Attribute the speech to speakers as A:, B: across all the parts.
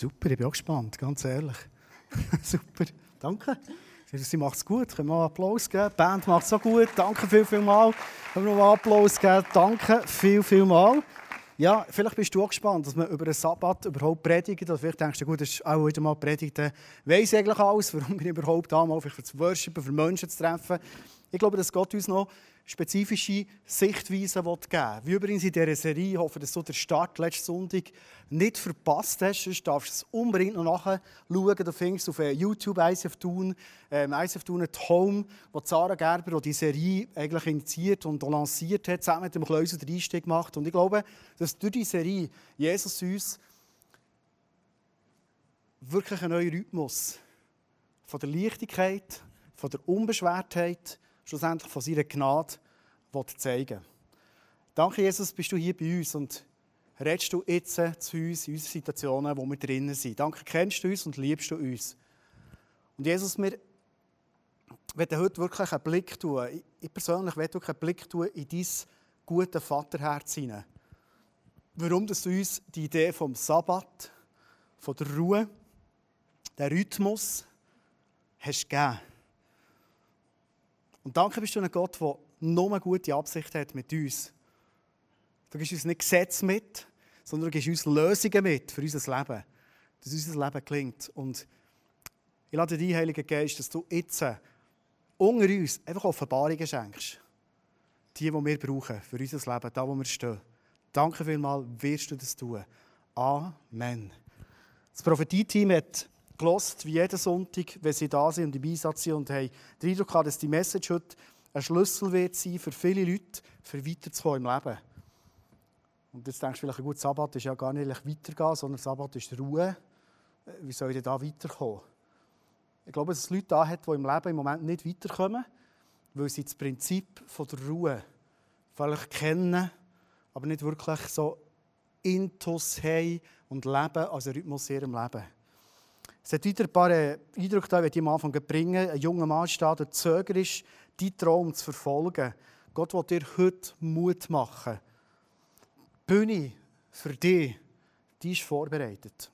A: Super, ich bin auch gespannt, ganz ehrlich. Super, danke. Sie macht es gut. Können wir mal Applaus geben? Die Band macht es so gut. Danke viel, viel mal. Können wir mal Applaus geben? Danke viel, viel mal. Ja, vielleicht bist du auch gespannt, dass man über einen Sabbat überhaupt predigt. Oder vielleicht denkst du, gut, das ist auch wieder mal predigt. Weiss eigentlich alles, warum bin ich überhaupt da, mal für zu worshipen, für Menschen zu treffen. Ich glaube, dass Gott uns noch spezifische Sichtweisen geben will. Wie übrigens in dieser Serie, ich hoffe, dass du den Start letzten Sonntag nicht verpasst hast. Sonst darfst du es unbedingt noch nachschauen. Du findest auf äh, YouTube ICF Tun, ähm, ICF Tun at Home, wo Sarah Gerber die Serie eigentlich initiiert und lanciert hat, zusammen mit dem Kleuser den Einstieg gemacht. Und ich glaube, dass durch diese Serie Jesus uns wirklich einen neuen Rhythmus von der Leichtigkeit, von der Unbeschwertheit, schlussendlich von seiner Gnade zeigen Danke, Jesus, bist du hier bei uns und redest du jetzt zu uns in unseren Situationen, wo wir drinnen sind. Danke, kennst du uns und liebst du uns. Und Jesus, wir wollen heute wirklich einen Blick tun. Ich persönlich will wirklich einen Blick tun in dein gute Vaterherz hinein. Warum dass du uns die Idee vom Sabbat, von der Ruhe, der Rhythmus hast gegeben. Und danke bist du ein Gott, der nur eine gute Absicht hat mit uns. Du gibst uns nicht Gesetze mit, sondern du gibst uns Lösungen mit für unser Leben. Dass unser Leben gelingt. Und ich lade dich, Heiliger Geist, dass du jetzt unter uns einfach Offenbarungen schenkst. Die, die wir brauchen für unser Leben, da wo wir stehen. Danke vielmals, wirst du das tun. Amen. Das Prophetie-Team hat gelost, wie jeden Sonntag, wenn sie da sind und im Einsatz sind und haben den Eindruck gehabt, dass die Message heute ein Schlüssel wird sein für viele Leute, für weiterzukommen im Leben. Und jetzt denkst du vielleicht, gut, Sabbat ist ja gar nicht weitergehen, sondern Sabbat ist Ruhe. Wie soll ich da weiterkommen? Ich glaube, dass es Leute da hat, die im Leben im Moment nicht weiterkommen, weil sie das Prinzip von der Ruhe vielleicht kennen, aber nicht wirklich so Intus haben und leben als Rhythmus in ihrem Leben. Es hat wieder ein paar äh, Eindrücke die ich am Anfang bringen. Ein junger Mann steht, der Zöger ist, deinen Traum zu verfolgen. Gott will dir heute Mut machen. Die Bühne für dich, die ist vorbereitet.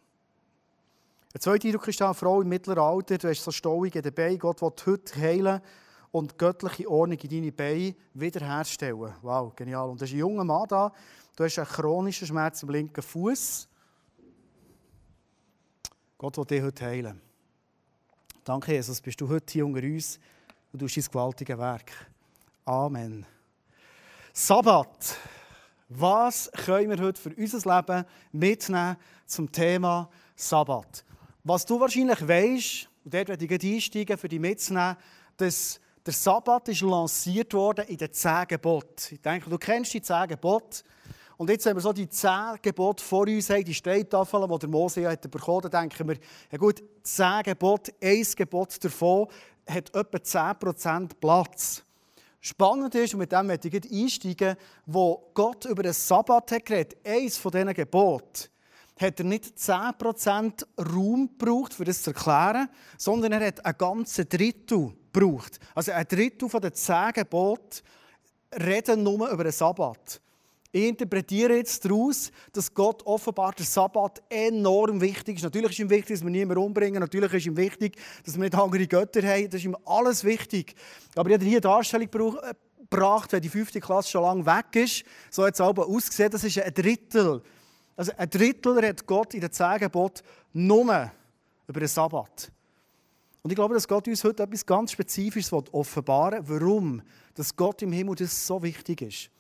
A: Ein zweiter Eindruck ist eine Frau im mittleren Alter, du hast so Stauung in den Beinen. Gott will heute heilen und göttliche Ordnung in deine Beine wiederherstellen. Wow, genial. Und da ist ein junger Mann da, du hast einen chronischen Schmerz im linken Fuß. Gott will dich heute heilen. Danke, Jesus, bist du heute hier unter uns und du dein gewaltiges Werk. Amen. Sabbat. Was können wir heute für unser Leben mitnehmen zum Thema Sabbat? Was du wahrscheinlich weißt, und dort werde ich einsteigen, für dich mitzunehmen, dass der Sabbat ist lanciert worden in den zehn Geboten. Ich denke, du kennst die zehn Gebote. Und jetzt haben wir so die zehn Gebote vor uns, die Steittafeln, die der Mose hat bekommen hat. Denken wir, ja gut, zehn Gebote, ein Gebot davon hat etwa 10% Platz. Spannend ist, und mit dem möchte ich einsteigen, wo Gott über den Sabbat hat geredet, eines von diesen Geboten, hat er nicht 10% Raum gebraucht, um das zu erklären, sondern er hat ein ganzes Drittel gebraucht. Also ein Drittel von den zehn Geboten reden nur über den Sabbat. Ich interpretiere jetzt daraus, dass Gott offenbar der Sabbat enorm wichtig ist. Natürlich ist ihm wichtig, dass wir niemanden umbringen. Natürlich ist ihm wichtig, dass wir nicht andere Götter haben. Das ist ihm alles wichtig. Aber ich habe hier eine Darstellung äh, gebracht, wenn die fünfte Klasse schon lange weg ist. So hat es aber ausgesehen, das ist ein Drittel. Also ein Drittel hat Gott in den zehn nur über den Sabbat. Und ich glaube, dass Gott uns heute etwas ganz Spezifisches offenbaren will, warum dass Gott im Himmel das so wichtig ist.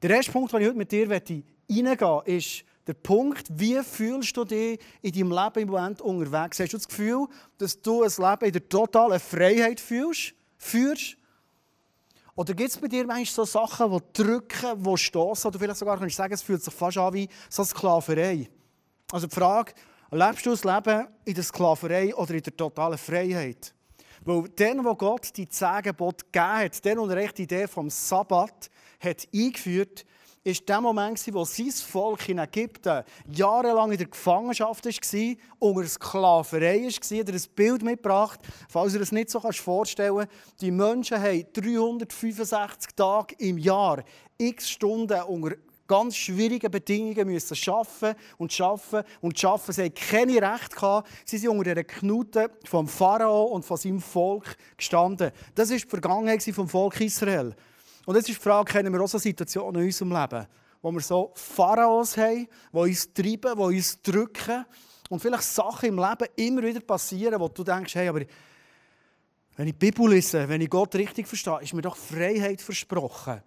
A: Der erste Punkt, den ich heute mit dir reingehen möchte, ist der Punkt, wie fühlst du dich in deinem Leben im Moment unterwegs? Hast du das Gefühl, dass du ein Leben in der totalen Freiheit fühlst, führst? Oder gibt es bei dir manchmal so Sachen, die drücken, die stoßen? Oder vielleicht sogar kannst du sagen, es fühlt sich fast an wie so Sklaverei. Also die Frage, lebst du das Leben in der Sklaverei oder in der totalen Freiheit? Weil dann, wo Gott die zehn Gebote gegeben hat, dann und die Idee vom Sabbat, hat eingeführt, ist der Moment, wo sein Volk in Ägypten jahrelang in der Gefangenschaft war, unter Sklaverei war. Er hat ein Bild mitgebracht, falls ihr es nicht so vorstellen kannst. Die Menschen haben 365 Tage im Jahr x Stunden unter ganz schwierigen Bedingungen müssen schaffen und schaffen und schaffen. Sie hatten keine Recht gehabt. Sie sind unter der Knute vom Pharao und von seinem Volk gestanden. Das ist die Vergangenheit vom Volk Israel. Und jetzt ist die Frage, kennen wir auch so Situationen in unserem Leben, wo wir so Pharaos haben, die uns treiben, die uns drücken und vielleicht Sachen im Leben immer wieder passieren, wo du denkst, hey, aber wenn ich die Bibel lese, wenn ich Gott richtig verstehe, ist mir doch Freiheit versprochen.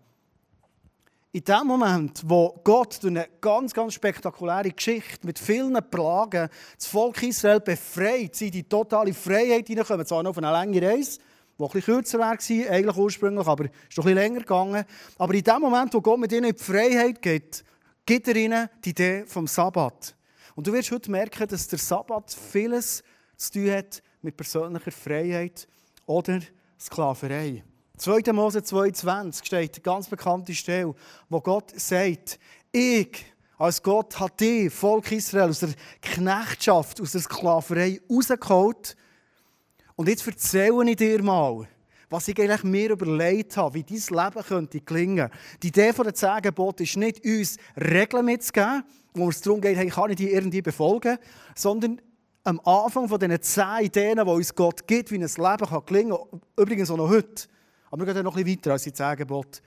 A: In dem Moment, wo Gott durch eine ganz, ganz spektakuläre Geschichte mit vielen Plagen das Volk Israel befreit, sie in die totale Freiheit hineinkommen, zwar noch auf eine lange Reise, die etwas kürzer war, eigentlich ursprünglich, aber ist doch ein länger gegangen. Aber in dem Moment, wo Gott mit ihnen in die Freiheit geht, gibt er ihnen die Idee vom Sabbat. Und du wirst heute merken, dass der Sabbat vieles zu tun hat mit persönlicher Freiheit oder Sklaverei. 2. Mose 2,20 steht eine ganz bekannte Stelle, wo Gott sagt, ich als Gott hat dich, Volk Israel, aus der Knechtschaft, aus der Sklaverei rausgeholt. Und jetzt erzähle ich dir mal, was ich eigentlich mir überlegt habe, wie dein Leben könnte gelingen. Die Idee der zehn ist nicht, uns Regeln mitzugeben, wo es darum geht, hey, kann ich die irgendwie befolgen, sondern am Anfang von diesen zehn Ideen, die uns Gott gibt, wie ein Leben kann gelingen kann, übrigens auch noch heute, aber wir gehen noch ein bisschen weiter als die zehn Gebote,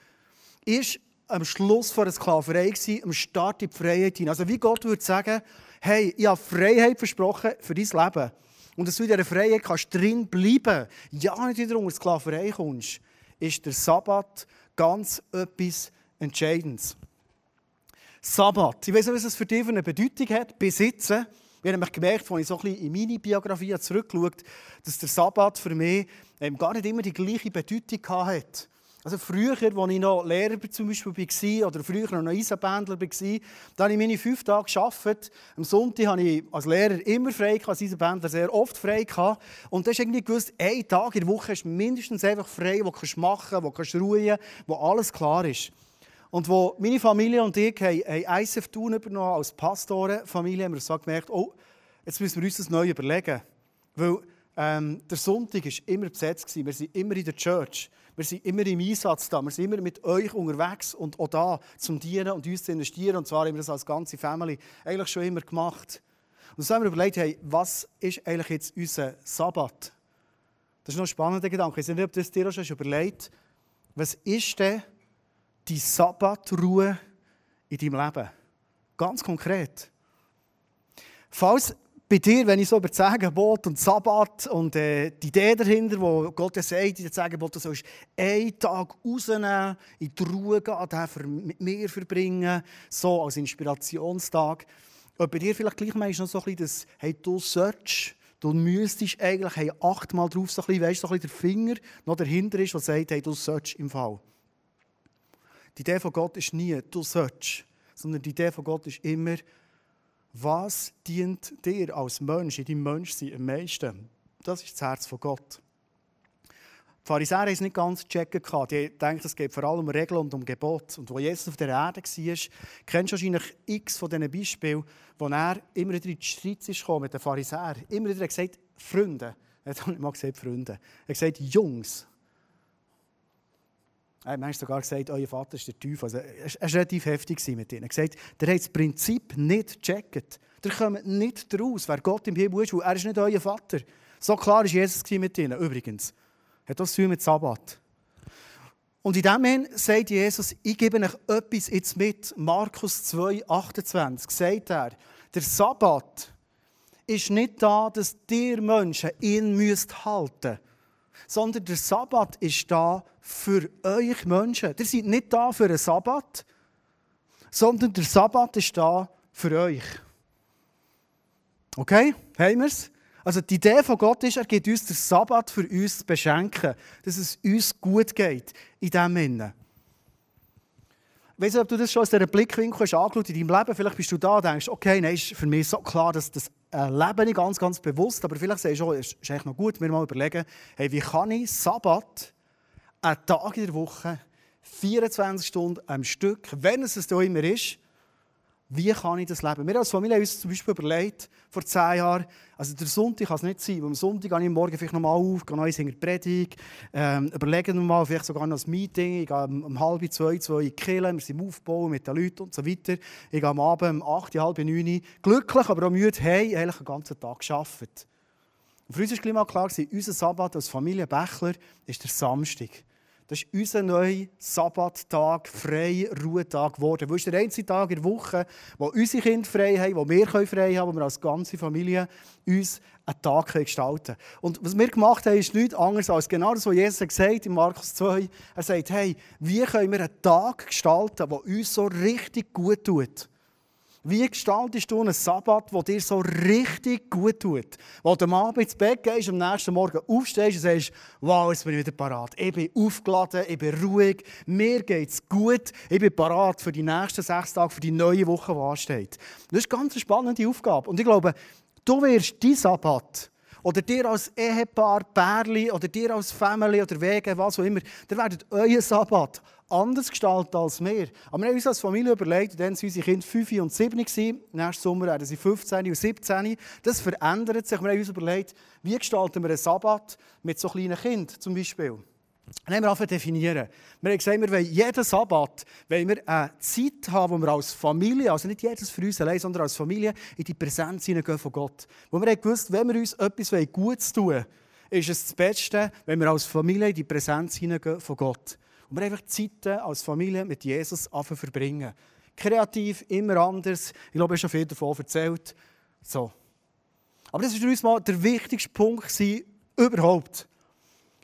A: ist am Schluss von der Sklaverei am Start in die Freiheit hinein. Also wie Gott würde sagen, hey, ich habe Freiheit versprochen für dein Leben. Und dass du in dieser Freiheit kannst drin bleiben ja nicht wieder unter Sklaverei kommst, ist der Sabbat ganz etwas Entscheidendes. Sabbat. Ich weiß nicht, was das für dich für eine Bedeutung hat. Besitzen. Ich habe gemerkt, als ich so in meine Biografie zurückgeschaut dass der Sabbat für mich ähm, gar nicht immer die gleiche Bedeutung hatte. Also früher, als ich noch Lehrer zum Beispiel war oder früher noch Eisenbändler war, da habe ich meine fünf Tage gearbeitet. Am Sonntag hatte ich als Lehrer immer frei, als Eisenbändler sehr oft frei. Und da ist irgendwie gewusst, ein Tag in der Woche ist mindestens einfach frei, wo du machen kannst, wo du ruhen wo alles klar ist. Und wo meine Familie und ich haben, haben ISF Thun übernommen als Pastorenfamilie, haben wir so gemerkt, oh, jetzt müssen wir uns das neu überlegen. Weil ähm, der Sonntag war immer besetzt. Wir sind immer in der Church. Wir sind immer im Einsatz da. Wir sind immer mit euch unterwegs und auch da zum Dienen und uns zu investieren. Und zwar haben wir das als ganze Family eigentlich schon immer gemacht. Und so haben wir überlegt, hey, was ist eigentlich jetzt unser Sabbat? Das ist noch ein spannender Gedanke. Ich weiß nicht, ob das dir auch schon überlegt Was ist denn die Sabbatruhe in deinem Leben? Ganz konkret. Falls bei dir, wenn ich so über das Sägebot und Sabbat und äh, die Idee dahinter, wo Gott ja sagt, in Sägebot, du sollst einen Tag rausnehmen, in die Ruhe gehen, den mit mir verbringen, so als Inspirationstag. Und bei dir vielleicht gleich noch so ein bisschen das, hey, du sollst, du müsstest eigentlich hey, achtmal drauf, so ein bisschen, weißt, so ein bisschen der Finger noch dahinter ist, der sagt, hey, du sollst im Fall. Die Idee von Gott ist nie, du sollst, sondern die Idee von Gott ist immer, was dient dir als Mensch, in deinem Menschsein am meisten? Das ist das Herz von Gott. Die Pharisäer haben es nicht ganz checken Die denken, es geht vor allem um Regeln und um Gebot. Und wo Jesus auf der Erde war, kennst du wahrscheinlich x von diesen Beispielen, wo er immer wieder in die Streit ist mit den Pharisäern. Immer wieder gesagt, Freunde. Er hat nicht mal gesagt, Freunde. Er hat gesagt, Jungs. Er hat sogar gesagt, euer Vater ist der Teufel. Also, er war relativ heftig mit ihnen. Er hat gesagt, der hat das Prinzip nicht gecheckt. Der kommt nicht daraus, wer Gott im Himmel ist, er ist nicht euer Vater. So klar war Jesus mit ihnen, übrigens. Hat das mit Sabbat. Und in dem Moment sagt Jesus, ich gebe euch etwas jetzt mit. Markus 2, 28 sagt er, der Sabbat ist nicht da, dass ihr Menschen ihn halten müsst sondern der Sabbat ist da für euch Menschen. Ihr seid nicht da für einen Sabbat, sondern der Sabbat ist da für euch. Okay? Haben wir es? Also die Idee von Gott ist, er gibt uns den Sabbat für uns zu beschenken, dass es uns gut geht in diesem Sinne. Ich weiß nicht, ob du das schon aus diesem Blickwinkel hast angeschaut in deinem Leben. Vielleicht bist du da und denkst, okay, nein, ist für mich so klar, dass das äh, lebe ich ganz, ganz bewusst. Aber vielleicht sagst du, es ist eigentlich noch gut, mir mal überlegen, hey, wie kann ich Sabbat, einen Tag in der Woche, 24 Stunden am Stück, wenn es es da immer ist, Wie kann ich das leben? Wir als Familie haben uns zum Beispiel überlegt, vor zehn Jahren, also der Sonntag kann es nicht sein, weil am Sonntag gehe ich morgen vielleicht nochmal auf, gehe noch eins in die Predigt, ähm, überlege nochmal, vielleicht sogar noch ein Meeting, ich gehe um, um halb zwei, zwei in die Kirche, wir sind im Aufbau mit den Leuten und so weiter. Ich gehe am Abend um acht, halb neun, glücklich, aber auch müde, hey, eigentlich den ganzen Tag gearbeitet. Und für uns war klar, unser Sabbat als Familie Bächler ist der Samstag. Das ist unser neuer Sabbattag, frei Ruhetag geworden. Das ist der einzige Tag in der Woche, wo unsere Kinder frei haben, wo wir frei haben, wo wir als ganze Familie uns einen Tag gestalten können. Und was wir gemacht haben, ist nichts anderes als genau das, was Jesus gesagt in Markus 2. Er sagt, hey, wie können wir einen Tag gestalten, der uns so richtig gut tut? Wie gestaltest du einen Sabbat, der dir so richtig gut tut? Wo du am Abend ins Bett gehst, am nächsten Morgen aufstehst und sagst, wow, jetzt bin ich wieder parat. Ich bin aufgeladen, ich bin ruhig, mir geht es gut, ich bin parat für die nächsten sechs Tage, für die neue Woche, die ansteht. Das ist eine ganz spannende Aufgabe. Und ich glaube, du wirst dein Sabbat oder dir als Ehepaar, Pärli oder dir als Family oder Wege, was auch immer, ihr werdet euer Sabbat anders gestalten als wir. Aber wir haben uns als Familie überlegt, dann waren unsere Kinder 5 und 7. Nächsten Sommer werden sie 15 und 17. Das verändert sich. Wir haben uns überlegt, wie gestalten wir einen Sabbat mit so kleinen Kindern zum Beispiel. Dann wir angefangen definieren. Wir haben gesagt, wir wollen jeden Sabbat wollen wir eine Zeit haben, wo wir als Familie, also nicht jedes für uns allein, sondern als Familie in die Präsenz hineingehen von Gott. Wo wir haben gewusst, wenn wir uns etwas Gutes tun wollen, ist es das Beste, wenn wir als Familie in die Präsenz hineingehen von Gott. Und wir einfach Zeiten als Familie mit Jesus verbringen. Kreativ, immer anders. Ich glaube, ich habe schon viel davon erzählt. So. Aber das war für uns mal der wichtigste Punkt überhaupt.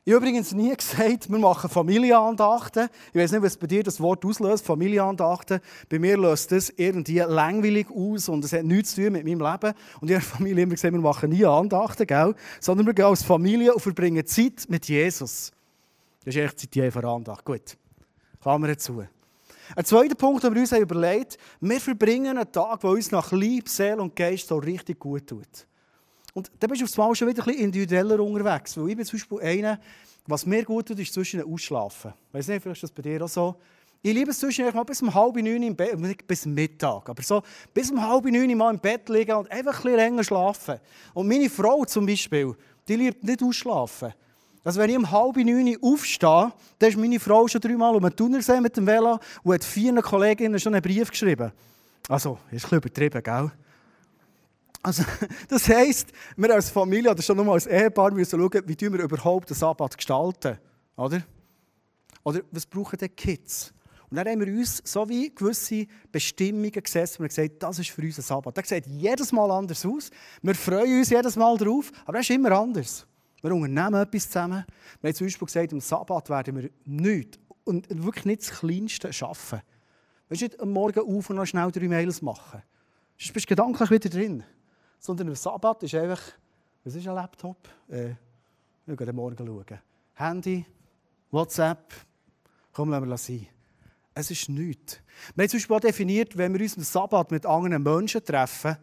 A: Ich habe übrigens nie gesagt, wir machen Familienandachten. Ich weiß nicht, was bei dir das Wort auslöst, Familienandachten. Bei mir löst das irgendwie langweilig aus und es hat nichts zu tun mit meinem Leben. Und ich habe Familie immer gesagt, wir machen nie Andachten, gell? sondern wir gehen als Familie und verbringen Zeit mit Jesus. Das ist echt die Andacht. Gut, Klammer zu. Ein zweiter Punkt, den wir uns überlegt haben, wir verbringen einen Tag, der uns nach Liebe, Seele und Geist so richtig gut tut. Und da bist du aufs Mal schon wieder ein individueller unterwegs. Weil ich bin zum Beispiel einer, was mir gut tut, ist zwischen Ausschlafen. Weiß nicht, vielleicht ist das bei dir auch so. Ich liebe es zwischen mal bis um halb neun im Bett, nicht bis Mittag, aber so bis um halb neun mal im Bett liegen und einfach ein bisschen länger schlafen. Und meine Frau zum Beispiel, die liebt nicht ausschlafen. Also wenn ich um halb neun aufstehe, dann ist meine Frau schon dreimal um den Tunnel mit dem Velo und hat vier Kolleginnen schon einen Brief geschrieben. Also, ist ein bisschen übertrieben, gell? Also, das heisst, wir als Familie oder schon nochmal als Ehepaar müssen schauen, wie wir überhaupt den Sabbat gestalten. Oder? Oder was brauchen die Kids? Und dann haben wir uns so wie gewisse Bestimmungen gesetzt und gesagt, das ist für uns ein Sabbat. Das sieht jedes Mal anders aus. Wir freuen uns jedes Mal darauf, aber das ist immer anders. Wir unternehmen etwas zusammen. Wir haben zum Beispiel gesagt, am Sabbat werden wir nichts und wirklich nicht das Kleinste schaffen. Wir nicht am Morgen auf und noch schnell drei Mails machen. Sonst bist du gedanklich wieder drin. Sondern am Sabbat ist einfach, was ist ein Laptop? Äh, wir gehen morgen schauen. Handy, WhatsApp, komm, lassen wir sein. Es ist nichts. Wir haben zum Beispiel auch definiert, wenn wir uns am Sabbat mit anderen Menschen treffen,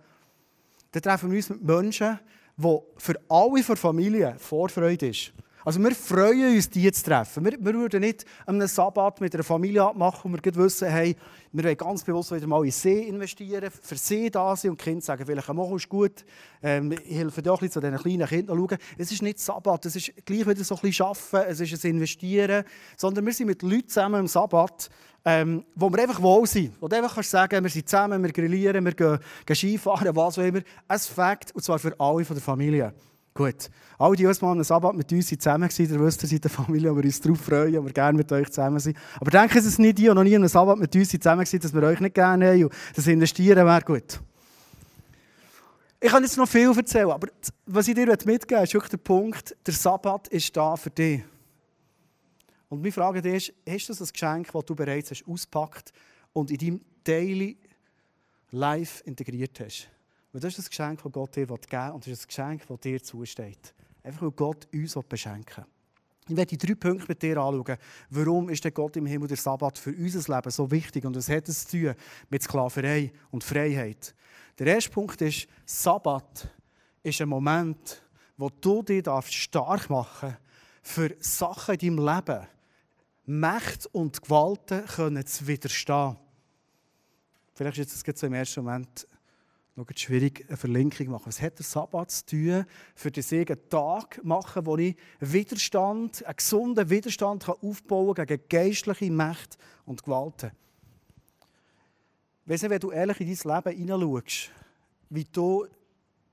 A: dann treffen wir uns mit Menschen, wo für alle der Familie Vorfreude ist. Also wir freuen uns, die zu treffen. Wir, wir würden nicht einen Sabbat mit einer Familie abmachen, wo wir wissen, hey, wir wollen ganz bewusst wieder mal in See investieren, für See da sein und die Kinder sagen, vielleicht mach es gut, ähm, helfe dir ein bisschen zu diesen kleinen Kindern schauen. Es ist nicht Sabbat, es ist gleich wieder so ein bisschen Arbeiten, es ist ein Investieren, sondern wir sind mit Leuten zusammen im Sabbat, ähm, wo wir einfach wohl sind. Wo du einfach kannst sagen, wir sind zusammen, wir grillieren, wir gehen, gehen Skifahren, was auch immer. Ein Fakt, und zwar für alle von der Familie. Gut. Alle, die uns mal am Sabbat mit uns zusammen waren, ihr wisst, ihr seid eine Familie, wir uns darauf freuen wir gerne mit euch zusammen sind. Aber denken Sie es nicht, die, die noch nie am Sabbat mit uns zusammen waren, dass wir euch nicht gerne haben und das Investieren wäre gut. Ich kann jetzt noch viel erzählen, aber was ich dir mitgeben möchte, ist wirklich der Punkt, der Sabbat ist da für dich. Und meine Frage ist, hast du das Geschenk, das du bereits hast, auspackt und in deinem Daily Life integriert hast? Weil das ist das Geschenk, das Gott dir geben will und das ist das Geschenk, das dir zusteht. Einfach weil Gott uns beschenken will. Ich werde die drei Punkte mit dir anschauen. Warum ist der Gott im Himmel der Sabbat für unser Leben so wichtig? Und was hat es zu tun mit Sklaverei und Freiheit? Der erste Punkt ist, Sabbat ist ein Moment, wo du dich stark machen darfst für Sachen in deinem Leben, Macht und Gewalten können zu widerstehen. Vielleicht ist es jetzt im ersten Moment noch schwierig, eine Verlinkung machen. Was hat der Sabbat zu tun, für den einen Tag machen, wo ich Widerstand, einen gesunden Widerstand kann aufbauen kann gegen geistliche Mächte und Gewalten? Weißt du, wenn du ehrlich in dein Leben hineinschaust, wie du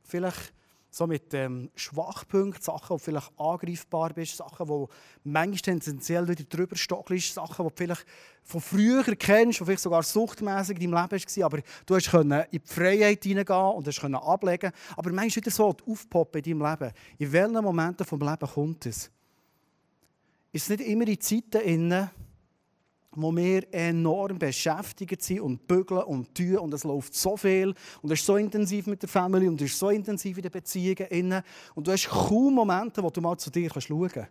A: vielleicht so mit ähm, Schwachpunkten, Sachen, die vielleicht angreifbar bist, Sachen, die manchmal tendenziell wieder drüber stockelst, Sachen, die du vielleicht von früher kennst, die vielleicht sogar suchtmäßig in deinem Leben waren, aber du hast in die Freiheit hineingehen und hast ablegen Aber manchmal wieder so aufpoppen in deinem Leben. In welchen Momenten vom Leben kommt es? Ist es nicht immer in Zeiten, in wo wir enorm beschäftigt sind und bügeln und tun und es läuft so viel und es ist so intensiv mit der Familie und es ist so intensiv in den Beziehungen und du hast kaum Momente, wo du mal zu dir schauen kannst.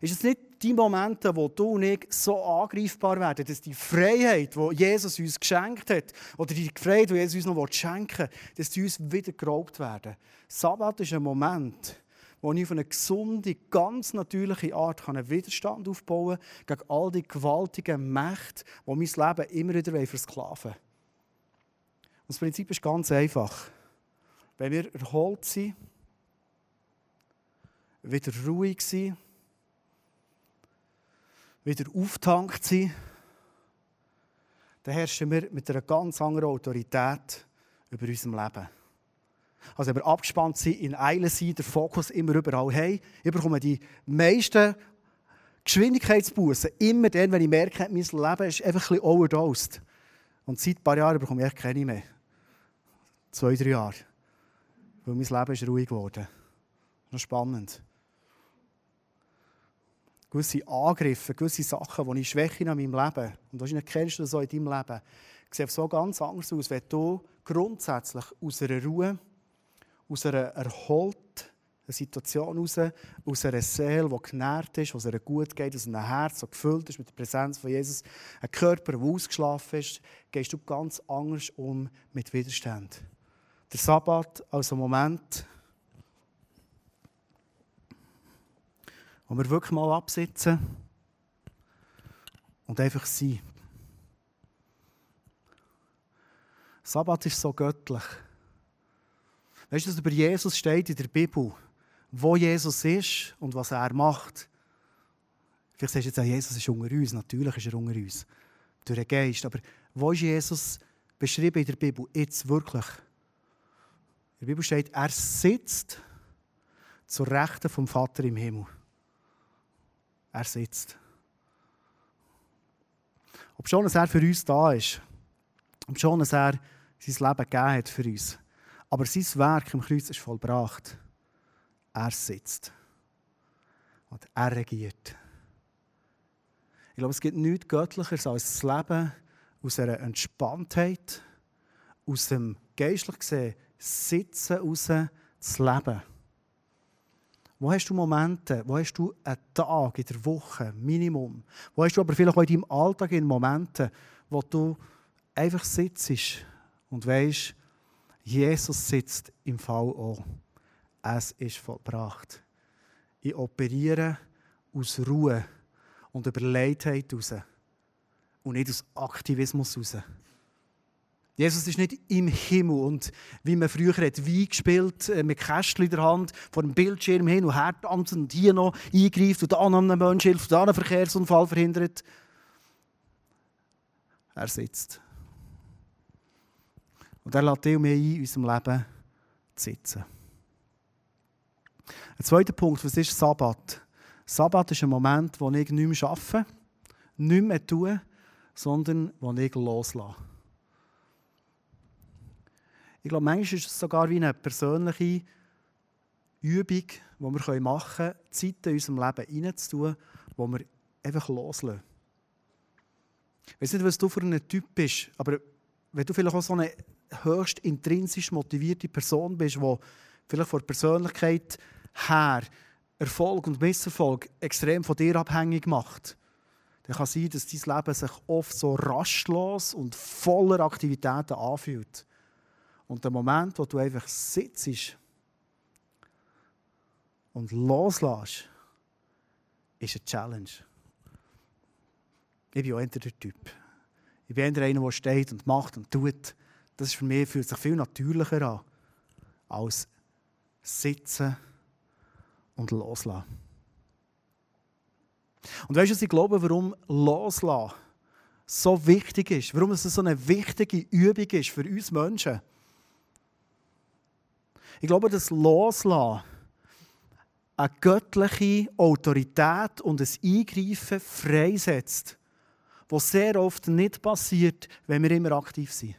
A: Ist es nicht die Momente, wo du und ich so angreifbar werden, dass die Freiheit, die Jesus uns geschenkt hat, oder die Freiheit, die Jesus uns noch schenken will, dass die uns wieder geraubt werden? Sabbat ist ein Moment, wo ich auf eine gesunde, ganz natürliche Art einen Widerstand aufbauen kann gegen all die gewaltigen Mächte, die mein Leben immer wieder versklaven wollen. Und das Prinzip ist ganz einfach. Wenn wir erholt sind, wieder ruhig sind, wieder auftankt sind, dann herrschen wir mit einer ganz anderen Autorität über unser Leben. Also wenn wir abgespannt sind, in Eile sind, der Fokus immer überall haben, ich bekomme die meisten Geschwindigkeitsbußen immer dann, wenn ich merke, mein Leben ist einfach ein bisschen overdosed. Und seit ein paar Jahren bekomme ich keine mehr. Zwei, drei Jahre. Weil mein Leben ist ruhig geworden. Das ist spannend. Gewisse Angriffe, gewisse Sachen, die ich schwäche in meinem Leben, und wahrscheinlich kennst du das auch in deinem Leben, sehen so ganz anders aus, wenn du grundsätzlich aus einer Ruhe aus einer erholten Situation heraus, aus einer Seele, die genährt ist, was ihr gut geht, aus einem Herz, das gefüllt ist mit der Präsenz von Jesus, ein Körper, der ausgeschlafen ist, gehst du ganz anders um mit Widerstand. Der Sabbat als ein Moment, wo wir wirklich mal absitzen und einfach sein. Sabbat ist so göttlich. Weißt du, dass über Jesus steht in der Bibel, wo Jesus ist und was er macht? Vielleicht sagst du jetzt, Jesus ist unter uns. Natürlich ist er unter uns. Durch den Geist. Aber wo ist Jesus beschrieben in der Bibel? Jetzt wirklich. In der Bibel steht, er sitzt zur Rechten vom Vater im Himmel. Er sitzt. Ob schon, dass er für uns da ist, ob schon, dass er sein Leben gegeben hat für uns, aber sein Werk im Kreuz ist vollbracht. Er sitzt. Und er regiert. Ich glaube, es gibt nichts Göttlicheres als das Leben aus einer Entspanntheit, aus dem geistlich gesehen Sitzen raus zu leben. Wo hast du Momente, wo hast du einen Tag in der Woche, Minimum? Wo hast du aber vielleicht auch in deinem Alltag in Momente, wo du einfach sitzt und weißt, Jesus sitzt im Fall auch. Es ist vollbracht. Ich operiere aus Ruhe und Überleitheit heraus. Und nicht aus Aktivismus heraus. Jesus ist nicht im Himmel und wie man früher hat Wein gespielt äh, mit Kästchen in der Hand vor dem Bildschirm hin und her tanzt und hier noch eingreift und da einen Menschen hilft da einen Verkehrsunfall verhindert. Er sitzt. Und er lädt und mich ein, in unserem Leben zu sitzen. Ein zweiter Punkt, was ist Sabbat? Sabbat ist ein Moment, wo ich nicht mehr arbeite, nicht mehr tue, sondern wo ich loslasse. Ich glaube, manchmal ist es sogar wie eine persönliche Übung, die wir machen können, Zeiten in unserem Leben hineinzutun, wo wir einfach loslassen. Ich weiß nicht, was du für ein Typ bist, aber wenn du vielleicht auch so eine höchst intrinsisch motivierte Person bist, die vielleicht von der Persönlichkeit her Erfolg und Misserfolg extrem von dir abhängig macht, dann kann es sein, dass dein Leben sich oft so rastlos und voller Aktivitäten anfühlt. Und der Moment, wo du einfach sitzt und loslässt, ist eine Challenge. Ich bin auch der Typ. Ich bin einer, der steht und macht und tut. Das ist für mich, fühlt sich viel natürlicher an, als sitzen und loslassen. Und weißt du, ich glaube, warum loslassen so wichtig ist? Warum es so eine wichtige Übung ist für uns Menschen? Ich glaube, das Loslassen eine göttliche Autorität und ein Eingreifen freisetzt, was sehr oft nicht passiert, wenn wir immer aktiv sind.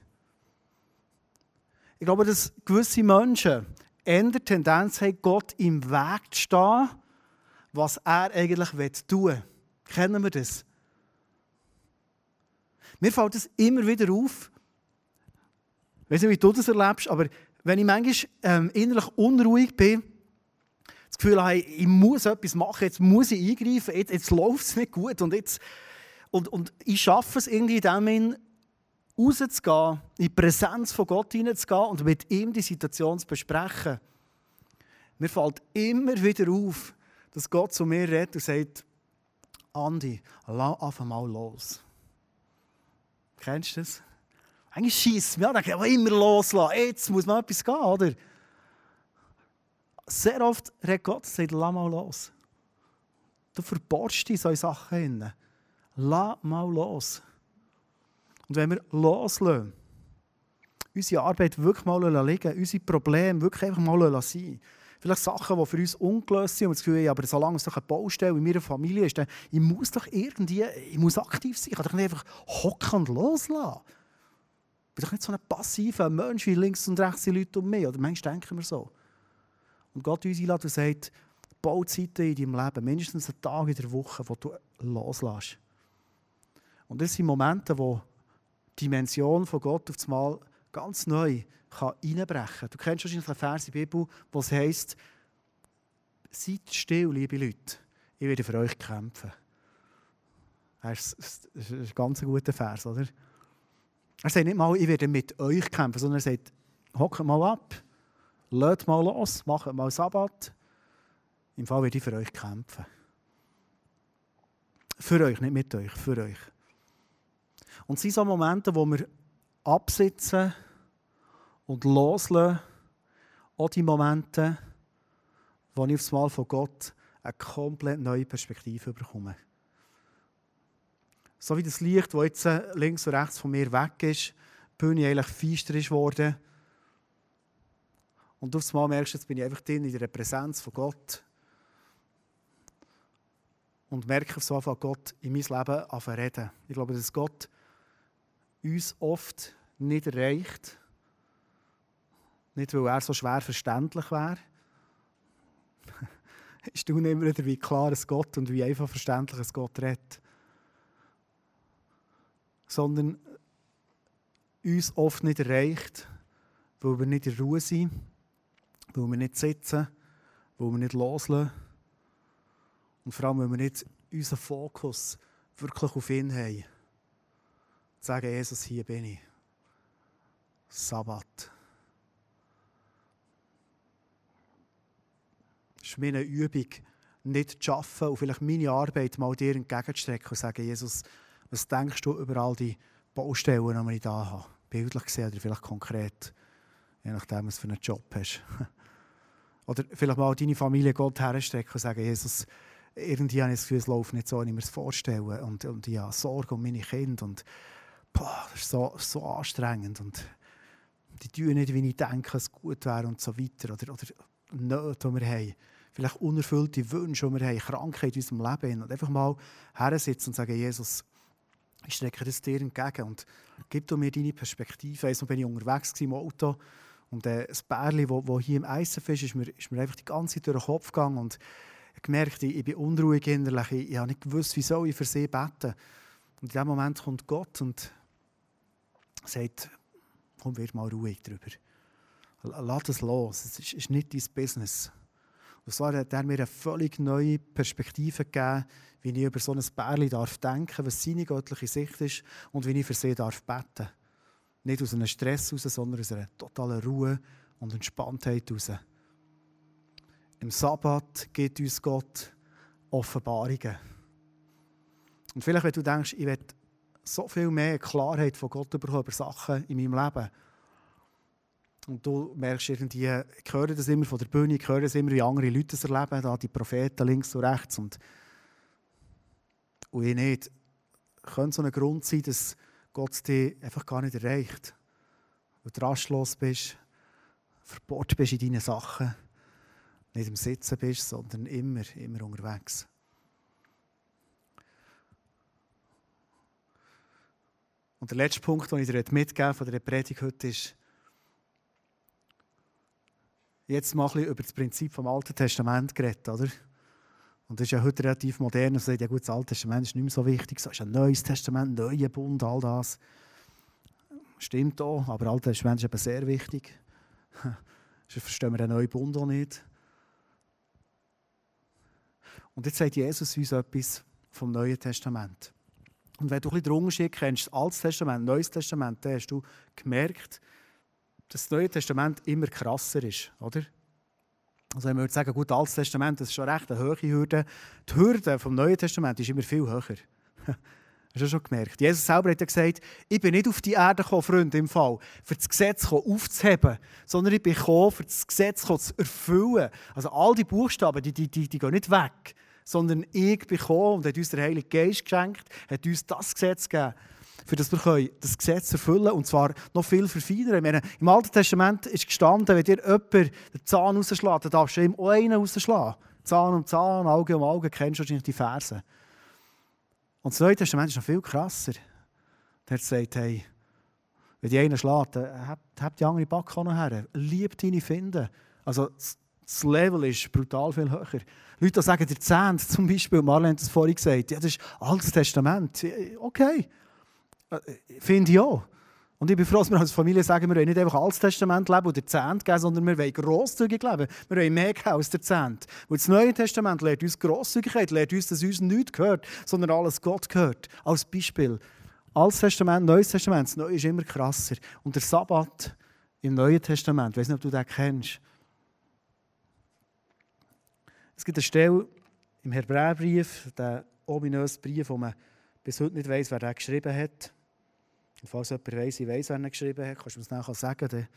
A: Ich glaube, dass gewisse Menschen eher die Tendenz haben, Gott im Weg zu stehen, was er eigentlich tun will. Kennen wir das? Mir fällt es immer wieder auf, ich weiß nicht, wie du das erlebst, aber wenn ich manchmal ähm, innerlich unruhig bin, das Gefühl habe, ich muss etwas machen, jetzt muss ich eingreifen, jetzt, jetzt läuft es nicht gut und, jetzt, und, und ich schaffe es irgendwie in dem rauszugehen, in die Präsenz von Gott hineinzugehen und mit ihm die Situation zu besprechen. Mir fällt immer wieder auf, dass Gott zu mir redet und sagt, Andi, lass einfach mal los. Kennst du das? Eigentlich schießt mir an, will immer loslassen. Jetzt muss man etwas gehen, oder? Sehr oft redet Gott und sagt, lass mal los. Du verborgst dich in solche Sachen hin. Lass mal los. Und wenn wir loslassen, unsere Arbeit wirklich mal liegen, unsere Probleme wirklich einfach mal sein Vielleicht Sachen, die für uns ungelöst sind und das Gefühl haben, aber solange es doch eine Baustelle in meiner Familie ist, dann, ich muss doch irgendwie, ich muss aktiv sein. Ich kann doch nicht einfach hocken und loslassen. Ich bin doch nicht so ein passiver Mensch wie links und rechts die Leute um mich. Oder manchmal denken wir so. Und Gott uns einlädt und sagt, Bauzeiten in deinem Leben, mindestens einen Tag in der Woche, wo du loslässt. Und das sind Momente, die Dimension von Gott auf einmal ganz neu kann einbrechen kann. Du kennst wahrscheinlich einen Vers in der Bibel, wo es heisst, seid still, liebe Leute, ich werde für euch kämpfen. Das ist ein ganz guter Vers, oder? Er sagt nicht mal, ich werde mit euch kämpfen, sondern er sagt, hockt mal ab, lasst mal los, macht mal Sabbat. Im Fall werde ich für euch kämpfen. Für euch, nicht mit euch, für euch. Und es sind so Momente, wo wir absitzen und loslassen, auch die Momente, wo ich aufs Mal von Gott eine komplett neue Perspektive bekomme. So wie das Licht, das jetzt links und rechts von mir weg ist, die Bühne eigentlich feister ist worden. Und aufs Mal merkst du, jetzt bin ich einfach drin in der Präsenz von Gott. Und merke so von Gott in mein Leben anfangen reden. Ich glaube, dass Gott uns oft nicht erreicht, nicht, weil er so schwer verständlich wäre. ist du immer wieder, wie klar es Gott und wie einfach verständlich es Gott redet. Sondern uns oft nicht erreicht, weil wir nicht in Ruhe sind, weil wir nicht sitzen, weil wir nicht loslassen. Und vor allem, weil wir nicht unseren Fokus wirklich auf ihn haben. Sagen, Jesus, hier bin ich. Sabbat. Es ist meine Übung, nicht zu arbeiten und vielleicht meine Arbeit mal dir entgegenzustrecken und sagen, Jesus, was denkst du über all die Baustellen, die ich da habe? Bildlich gesehen oder vielleicht konkret, je nachdem, was für einen Job hast. oder vielleicht mal deine Familie Gott herstrecken und sagen, Jesus, irgendwie habe ich das Gefühl, es läuft nicht so, wie ich mir es vorstelle. Und, und ich habe Sorge um meine Kinder. Und boah, das ist so, so anstrengend. Und die tun nicht, wie ich denke, es gut wäre und so weiter. Oder, oder Nöte, die wir haben vielleicht unerfüllte Wünsche, die wir haben, Krankheit in unserem Leben. Und einfach mal hersitzen und sagen, Jesus, ich strecke das dir entgegen und gib mir deine Perspektive. Einmal bin ich unterwegs im Auto und äh, das Bärli, das hier im Eisen ist, ist mir, ist mir einfach die ganze Zeit durch den Kopf gegangen und ich gemerkt, ich, ich bin unruhig innerlich. Ich, ich habe nicht gewusst, wie soll ich für sie beten. Und in diesem Moment kommt Gott und sagt, komm, wird mal ruhig darüber. Lass es los, es ist, nicht dein Business. Und so hat er mir eine völlig neue Perspektive gegeben, wie ich über so ein Bärli darf denken, was seine göttliche Sicht ist und wie ich für sie darf beten. Nicht aus einem Stress heraus, sondern aus einer totalen Ruhe und Entspanntheit heraus. Im Sabbat gibt uns Gott Offenbarungen. Und vielleicht, wenn du denkst, ich will so viel mehr Klarheit von Gott bekommen über Sachen in meinem Leben. Und du merkst irgendwie, ich höre das immer von der Bühne, ich höre das immer, wie andere Leute das erleben, da die Propheten links und rechts. Und, und ich nicht. Könnte so ein Grund sein, dass Gott dich einfach gar nicht erreicht. Weil du rastlos bist, verbohrt bist in deinen Sachen, nicht im Sitzen bist, sondern immer, immer unterwegs. Und der letzte Punkt, den ich dir mitgeben von der Predigt heute ist, jetzt mal ein bisschen über das Prinzip vom Alten Testament geredet, oder? Und das ist ja heute relativ modern. Man sagt, ja gut, das Alte Testament ist nicht mehr so wichtig. Es ist ein neues Testament, ein neuer Bund, all das. Stimmt auch, aber das Alte Testament ist eben sehr wichtig. Sonst verstehen wir den neuen Bund auch nicht. Und jetzt sagt Jesus uns etwas vom Neuen Testament. Und wenn du ein bisschen den Unterschied kennst, Altes Testament, Neues Testament, dann hast du gemerkt, dass das Neue Testament immer krasser ist, oder? Also wenn wir sagen, gut, Altes Testament, das ist schon recht eine hohe Hürde. Die Hürde vom Neuen Testament ist immer viel höher. Hast du schon gemerkt? Jesus selber hat ja gesagt, ich bin nicht auf die Erde gekommen, Freunde, im Fall, für das Gesetz aufzuheben, sondern ich bin gekommen, für das Gesetz zu erfüllen. Also all die Buchstaben, die, die, die, die gehen nicht weg, sondern ich bin gekommen und hat uns der Heilige Geist geschenkt, hat uns das Gesetz gegeben, für das wir das Gesetz erfüllen können, und zwar noch viel verfeinern. Meine, Im Alten Testament ist gestanden, wenn dir jemand den Zahn rausschlägt, dann darfst du ihm auch einen rausschlagen. Zahn um Zahn, Auge um Auge, kennst du wahrscheinlich die Verse. Und das Neue Testament ist noch viel krasser. Der sagt, hey, wenn die einen schlägt, habt die andere Backe her. Lieb deine Finden. Also Level ist brutal viel höher. Leute sagen, der Zehnt zum Beispiel, Marlene hat es vorhin gesagt, ja, das ist Altes Testament. Okay, äh, finde ich auch. Und ich bin froh, dass wir als Familie sagen, wir wollen nicht einfach Altes Testament leben oder Zehnt geben, sondern wir wollen grosszügig leben. Wir wollen mehr geben als der Zehnt. Und das Neue Testament lehrt uns Grosszügigkeit, lehrt uns, dass uns nichts gehört, sondern alles Gott gehört. Als Beispiel. Altes Testament, Neues Testament. Das Neue ist immer krasser. Und der Sabbat im Neuen Testament, ich weiß nicht, ob du den kennst, es gibt eine Stelle im Hebräerbrief, der ominöse Brief, wo man bis heute nicht weiß, wer den geschrieben hat. Und falls jemand weiss, ich weiss, wer ihn geschrieben hat, kannst du mir das nachher sagen, dann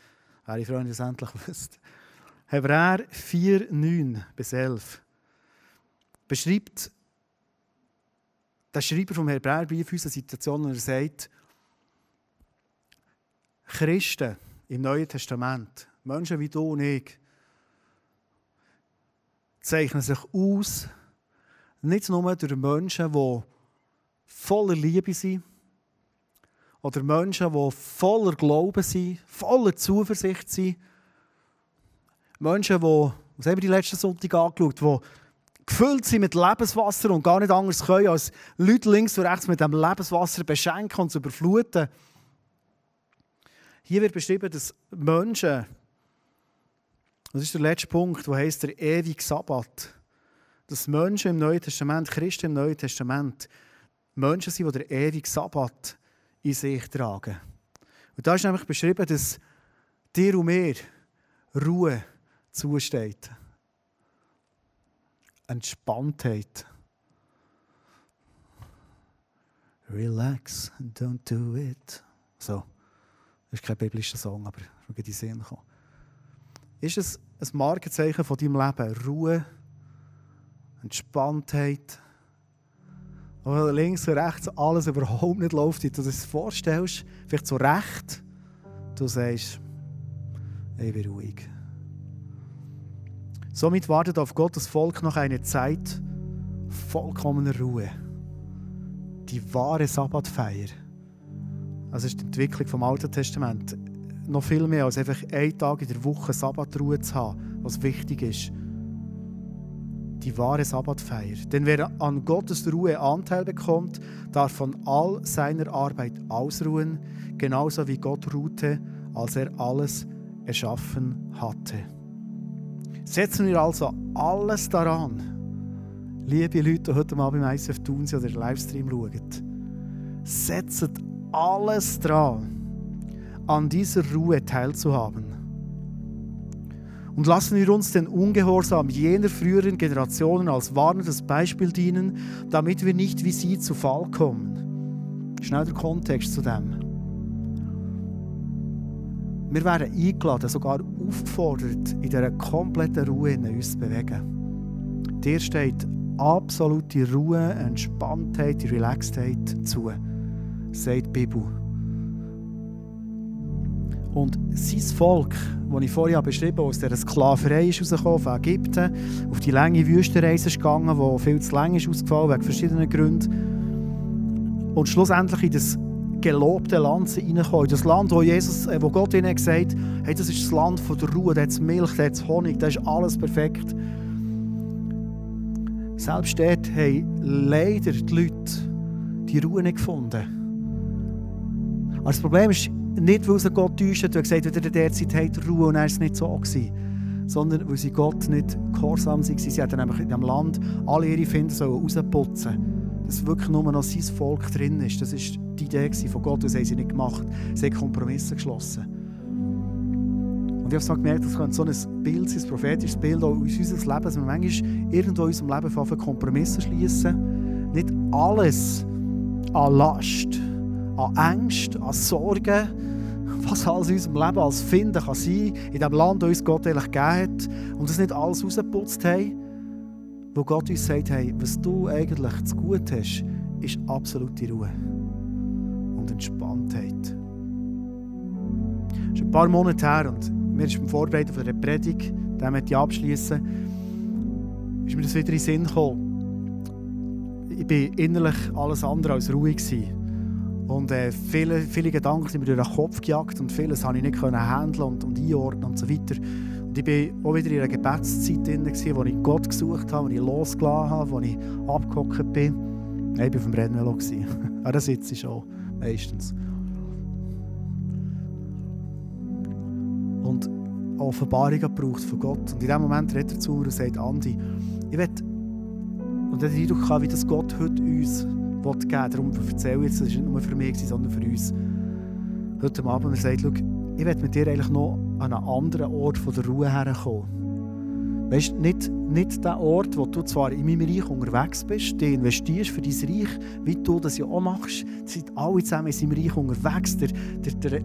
A: wäre ich froh, wenn ich es endlich wüsste. Hebräer 4, 9 bis 11 beschreibt der Schreiber vom Hebräerbrief uns eine Situation, wo er sagt, Christen im Neuen Testament, Menschen wie du und ich, zeichnen sich aus, nicht nur durch Menschen, die voller Liebe sind, oder Menschen, die voller Glauben sind, voller Zuversicht sind, Menschen, die, was haben wir die letzten Sonntag angeschaut, die gefüllt sind mit Lebenswasser und gar nicht anders können, als Leute links und rechts mit dem Lebenswasser beschenken und zu überfluten. Hier wird beschrieben, dass Menschen, das ist der letzte Punkt, der heißt der ewige Sabbat. Dass Menschen im Neuen Testament, Christen im Neuen Testament, Menschen sind, die den ewigen Sabbat in sich tragen. Und da ist nämlich beschrieben, dass dir und mir Ruhe zusteht. Entspanntheit. Relax, don't do it. So. Das ist kein biblischer Song, aber ich in die Sinn kommen. Ist es ein Markenzeichen von deinem Leben? Ruhe, Entspanntheit. Wo links und rechts alles überhaupt nicht läuft, wie du dir das vorstellst, vielleicht so recht, du sagst, ich bin ruhig. Somit wartet auf Gottes Volk noch eine Zeit vollkommener Ruhe. Die wahre Sabbatfeier. Das ist die Entwicklung vom Alten Testament noch viel mehr als einfach einen Tag in der Woche Sabbatruhe zu haben, was wichtig ist. Die wahre Sabbatfeier. Denn wer an Gottes Ruhe Anteil bekommt, darf von all seiner Arbeit ausruhen, genauso wie Gott ruhte, als er alles erschaffen hatte. Setzen wir also alles daran, liebe Leute, die heute mal beim ISF tun oder Livestream schauen, setzt alles daran, an dieser Ruhe teilzuhaben. Und lassen wir uns den Ungehorsam jener früheren Generationen als warnendes Beispiel dienen, damit wir nicht wie sie zu Fall kommen. Schnell der Kontext zu dem. Wir werden eingeladen, sogar aufgefordert, in dieser kompletten Ruhe in uns zu bewegen. Dir steht absolute Ruhe, Entspanntheit, Relaxedheit zu, sagt die Bibel. Und sein Volk, das ich vorhin beschrieben habe, aus dieser Sklaverei ist rausgekommen, von Ägypten, auf die lange Wüstenreise gegangen, die viel zu lang ist ausgefallen, wegen verschiedenen Gründen. Und schlussendlich in das gelobte Land reingekommen. Das Land, wo, Jesus, äh, wo Gott ihnen gesagt hat, hey, das ist das Land von der Ruhe, da hat Milch, da hat Honig, da ist alles perfekt. Selbst dort haben leider die Leute die Ruhe nicht gefunden. Aber das Problem ist nicht, weil sie Gott täuscht und gesagt hat, in der Zeit hat Ruhe und er ist nicht so gewesen, sondern weil sie Gott nicht gehorsam waren. Sie hatten nämlich in diesem Land alle ihre Finder rausputzen dass wirklich nur noch sein Volk drin ist. Das war die Idee von Gott, das haben sie nicht gemacht. Sie haben Kompromisse geschlossen. Und ich habe gemerkt, das könnte so ein Bild sein, ein prophetisches Bild aus unserem Leben, dass wir manchmal irgendwo in unserem Leben von Kompromisse schließen. Nicht alles an Last, an Ängste, an Sorgen, was alles in unserem Leben als Finden kann sein, in dem Land, das uns Gott eigentlich gegeben hat, und das nicht alles rausgeputzt haben, wo Gott uns sagt, hey, was du eigentlich zu gut hast, ist absolute Ruhe und Entspanntheit. Das ist ein paar Monate her und mir ist beim Vorbereiten von der Predigt, möchte ich abschließen, ist mir das wieder in den Sinn gekommen. Ich war innerlich alles andere als ruhig. Gewesen. Und äh, viele, viele Gedanken sind mir durch den Kopf gejagt und vieles konnte ich nicht handeln und, und einordnen und so weiter. Und ich war auch wieder in einer Gebetszeit drin, wo ich Gott gesucht habe, wo ich losgelassen habe, wo ich abgehockt bin. Ich war auf dem Rennvelo. Aber das sitze ich schon, meistens. und Offenbarungen gebraucht von Gott. Und in dem Moment redet er zu mir und sagt, Andi, ich will, und den Eindruck haben, wie das Gott heute uns geben. Darum erzähle ich jetzt, das ist nicht nur für mich, sondern für uns. Heute Abend, er sagt, schau, ich will mit dir eigentlich noch an einen anderen Ort von der Ruhe herkommen. Weißt nicht, nicht der Ort, wo du zwar in meinem Reich unterwegs bist, du investierst für dein Reich, wie du das ja auch machst. Seid alle zusammen in seinem Reich unterwegs. Der,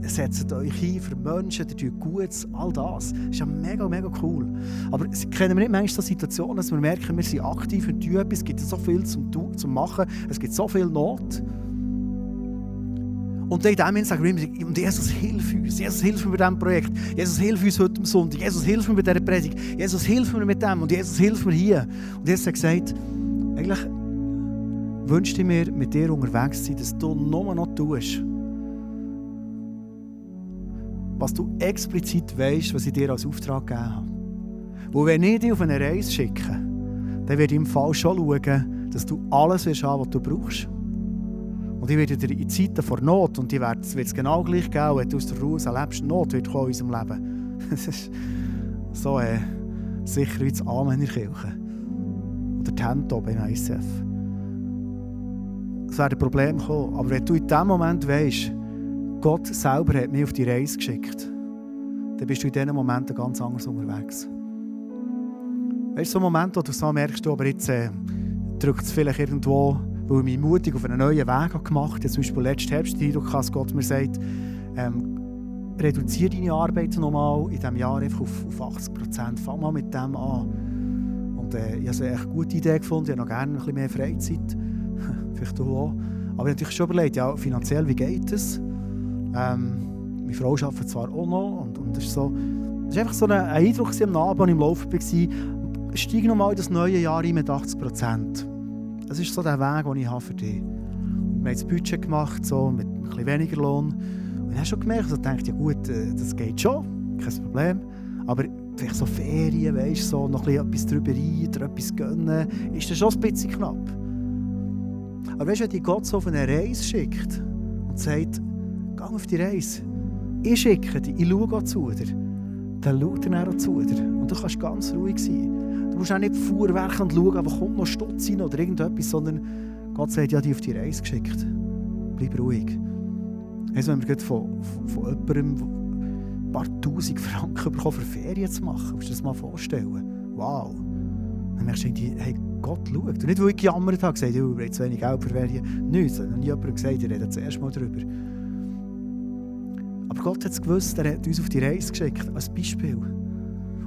A: setzt euch ein für Menschen, der tut Gutes, all das. Das ist ja mega, mega cool. Aber kennen wir nicht manchmal so Situationen, dass wir merken, wir sind aktiv und tun etwas, es gibt so viel zum Machen, es gibt so viel Not. Und in dem sagen wir immer, und Jesus, hilf uns. Jesus, hilf mir bei diesem Projekt. Jesus, hilf uns heute am Sonntag. Jesus, hilf mir bei dieser Predigt. Jesus, hilf mir mit dem. Und Jesus, hilf mir hier. Und Jesus hat gesagt, eigentlich wünschte ich mir, mit dir unterwegs zu sein, dass du nur noch tust, was du explizit weißt, was ich dir als Auftrag gegeben habe. Wo wenn ich dich auf eine Reise schicke, dann werde ich im Fall schon schauen, dass du alles haben, was du brauchst. Und ich werde dir in Zeiten vor Not, und die wird es genau gleich geben, wenn du aus der Ruhe erlebst, Not wird kommen in unserem Leben. Das ist so äh, sicher wie das Amen in der Kirche. Oder die Hände oben im ICF. Es werden Probleme kommen. Aber wenn du in dem Moment weißt, Gott selber hat mich auf die Reise geschickt, dann bist du in diesen Momenten ganz anders unterwegs. Weißt du, so ein Moment, wo du so merkst, aber jetzt äh, drückt es vielleicht irgendwo weil ich mich mutig auf einen neuen Weg gemacht habe. Zum Beispiel letzten Herbst den Eindruck, dass Gott mir sagt, ähm, reduziere deine Arbeit nochmal in diesem Jahr einfach auf, auf 80 Prozent. Fang mal mit dem an. Und äh, ich habe eine echt gute Idee gefunden. Ich habe noch gerne ein bisschen mehr Freizeit. Vielleicht du auch. Aber ich habe natürlich schon überlegt, ja, finanziell, wie geht es? Ähm, meine Frau arbeitet zwar auch noch. Und, und das, ist so, das ist einfach so ein Eindruck am Abend, als ich im Laufen war. Steige nochmal in das neue Jahr ein mit 80 Prozent. Das ist so der Weg, den ich habe für dich. Und wir haben das Budget gemacht, so mit ein bisschen weniger Lohn. Und ich habe schon gemerkt, also dachte, ja gut, äh, das geht schon, kein Problem. Aber vielleicht so Ferien, weißt, so noch etwas drüber rein, dir etwas gönnen, ist das schon ein bisschen knapp. Aber weißt du, wenn dich Gott so auf eine Reise schickt und sagt, geh auf die Reise, ich schicke dich, ich schaue zu dir, dann schaut er auch zu dir. Und du kannst ganz ruhig sein. Du musst auch nicht vorwerken und schauen, wo kommt noch Stutz rein oder irgendetwas, sondern Gott sagt, ja, die auf die Reise geschickt. Bleib ruhig. Also, wenn wir von, von, von jemandem ein paar tausend Franken bekommen, für Ferien zu machen, musst du dir das mal vorstellen. Wow. Dann merkst du, hey, Gott schaut. Und nicht, weil ich gejammert habe, gesagt, ich habe zu wenig Geld für Ferien. Nichts. Nie jemand gesagt, ich rede zuerst mal darüber. Aber Gott hat es gewusst, er hat uns auf die Reise geschickt, als Beispiel.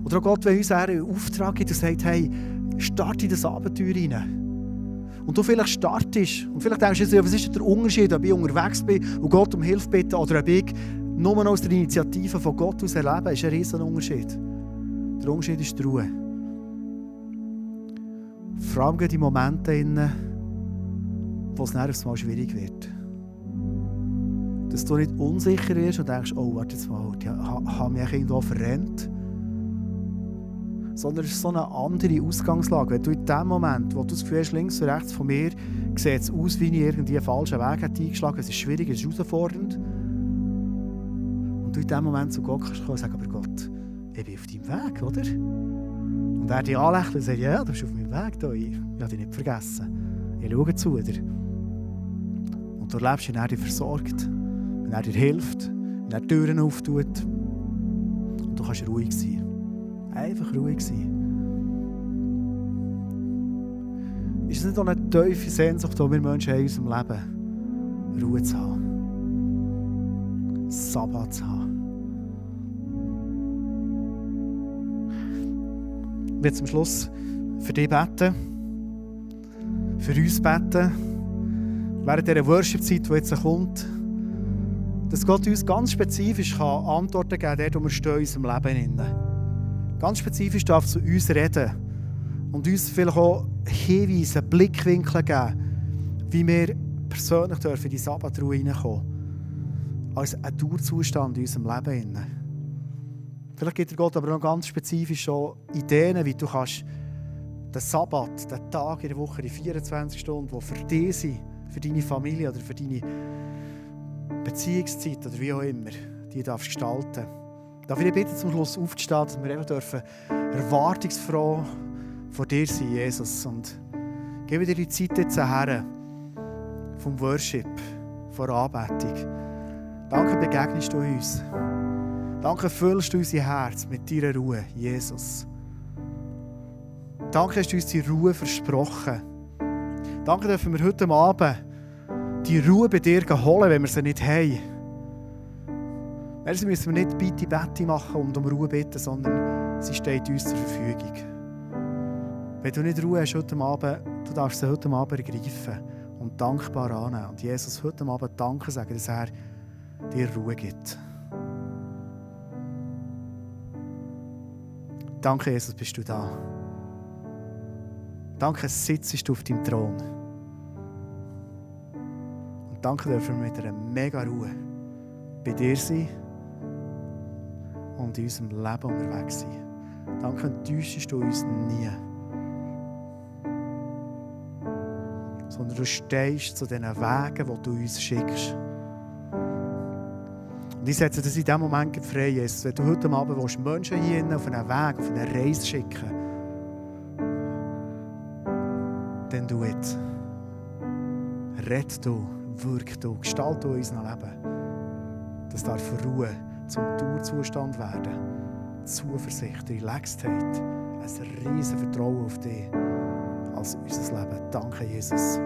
A: Oder auch Gott, wenn uns einen Auftrag gibt und sagt, hey, starte in das Abenteuer rein. Und du vielleicht startest und vielleicht denkst du, was ist der Unterschied, ob ich unterwegs bin und Gott um Hilfe bitte oder ob ich nur aus der Initiative von Gott aus erlebe, ist ein riesen Unterschied. Der Unterschied ist die Ruhe. Vor allem in Momenten, wo es dann mal schwierig wird. Dass du nicht unsicher wirst und denkst, oh, warte jetzt mal, ich habe mich irgendwo verrennt. Sondern es ist so eine andere Ausgangslage. Wenn du in dem Moment, wo du das Gefühl hast, links und rechts von mir, sieht es aus, wie ich irgendwie einen falschen Weg eingeschlagen Es ist schwierig, es ist herausfordernd. Und du in dem Moment zu Gott kannst und sagen, aber Gott, ich bin auf deinem Weg, oder? Und er dich anlächelt und sagt, ja, du bist auf meinem Weg, ich, ich habe dich nicht vergessen. Ich schaue zu dir. Und du erlebst, wenn er dich versorgt, wenn er dir hilft, wenn er Türen auftut. Und du kannst ruhig sein. Einfach ruhig sein. Ist es nicht auch eine tiefe Sehnsucht, die wir Menschen haben in unserem Leben? Ruhe zu haben. Sabbat zu haben. Ich werde zum Schluss für dich beten, für uns beten, während dieser Worship-Zeit, die jetzt kommt, dass Gott uns ganz spezifisch Antworten geben kann, dort, wo wir stehen in unserem Leben. Ganz spezifisch darf zu uns reden und uns vielleicht auch Hinweise, Blickwinkel geben, wie wir persönlich dürfen in die Sabbatruhe hineinkommen. Als ein Dauerzustand in unserem Leben. Vielleicht gibt dir Gott aber noch ganz spezifisch schon Ideen, wie du kannst den Sabbat, den Tag in der Woche, die 24 Stunden, die für dich sind, für deine Familie oder für deine Beziehungszeit oder wie auch immer, die darfst gestalten. Darf ich dich bitten, zum Schluss aufzustehen, dass wir einfach dürfen erwartungsfroh vor dir sein, Jesus. Und gebe dir die Zeit jetzt her vom Worship, von Anbetung. Danke, begegnest du uns. Danke, füllst du unser Herz mit deiner Ruhe, Jesus. Danke, hast du uns die Ruhe versprochen. Danke, dürfen wir heute Abend die Ruhe bei dir holen, wenn wir sie nicht haben. Also müssen wir nicht bitte Bette machen und um Ruhe bitten, sondern sie steht uns zur Verfügung. Wenn du nicht Ruhe hast heute Abend, du darfst sie heute Abend ergreifen und dankbar annehmen. Und Jesus heute Abend Danke sagen, dass er dir Ruhe gibt. Danke, Jesus, bist du da. Danke, sitzt du auf deinem Thron. Und danke dürfen wir mit einer mega Ruhe bei dir sein und in unserem Leben unterwegs sein. Danke, enttäuschst du uns nie. Sondern du stehst zu den Wegen, die du uns schickst. Und ich setze das in diesem Moment frei, Jesus. Wenn du heute Abend willst, Menschen hier auf einen Weg, auf eine Reise schicken dann du jetzt. Red du, wirk du, gestalt du unser Leben. Das darf Ruhe zum Dauerzustand werden. Zuversicht, Relaxtheit, ein riesiges Vertrauen auf dich als unser Leben. Danke, Jesus.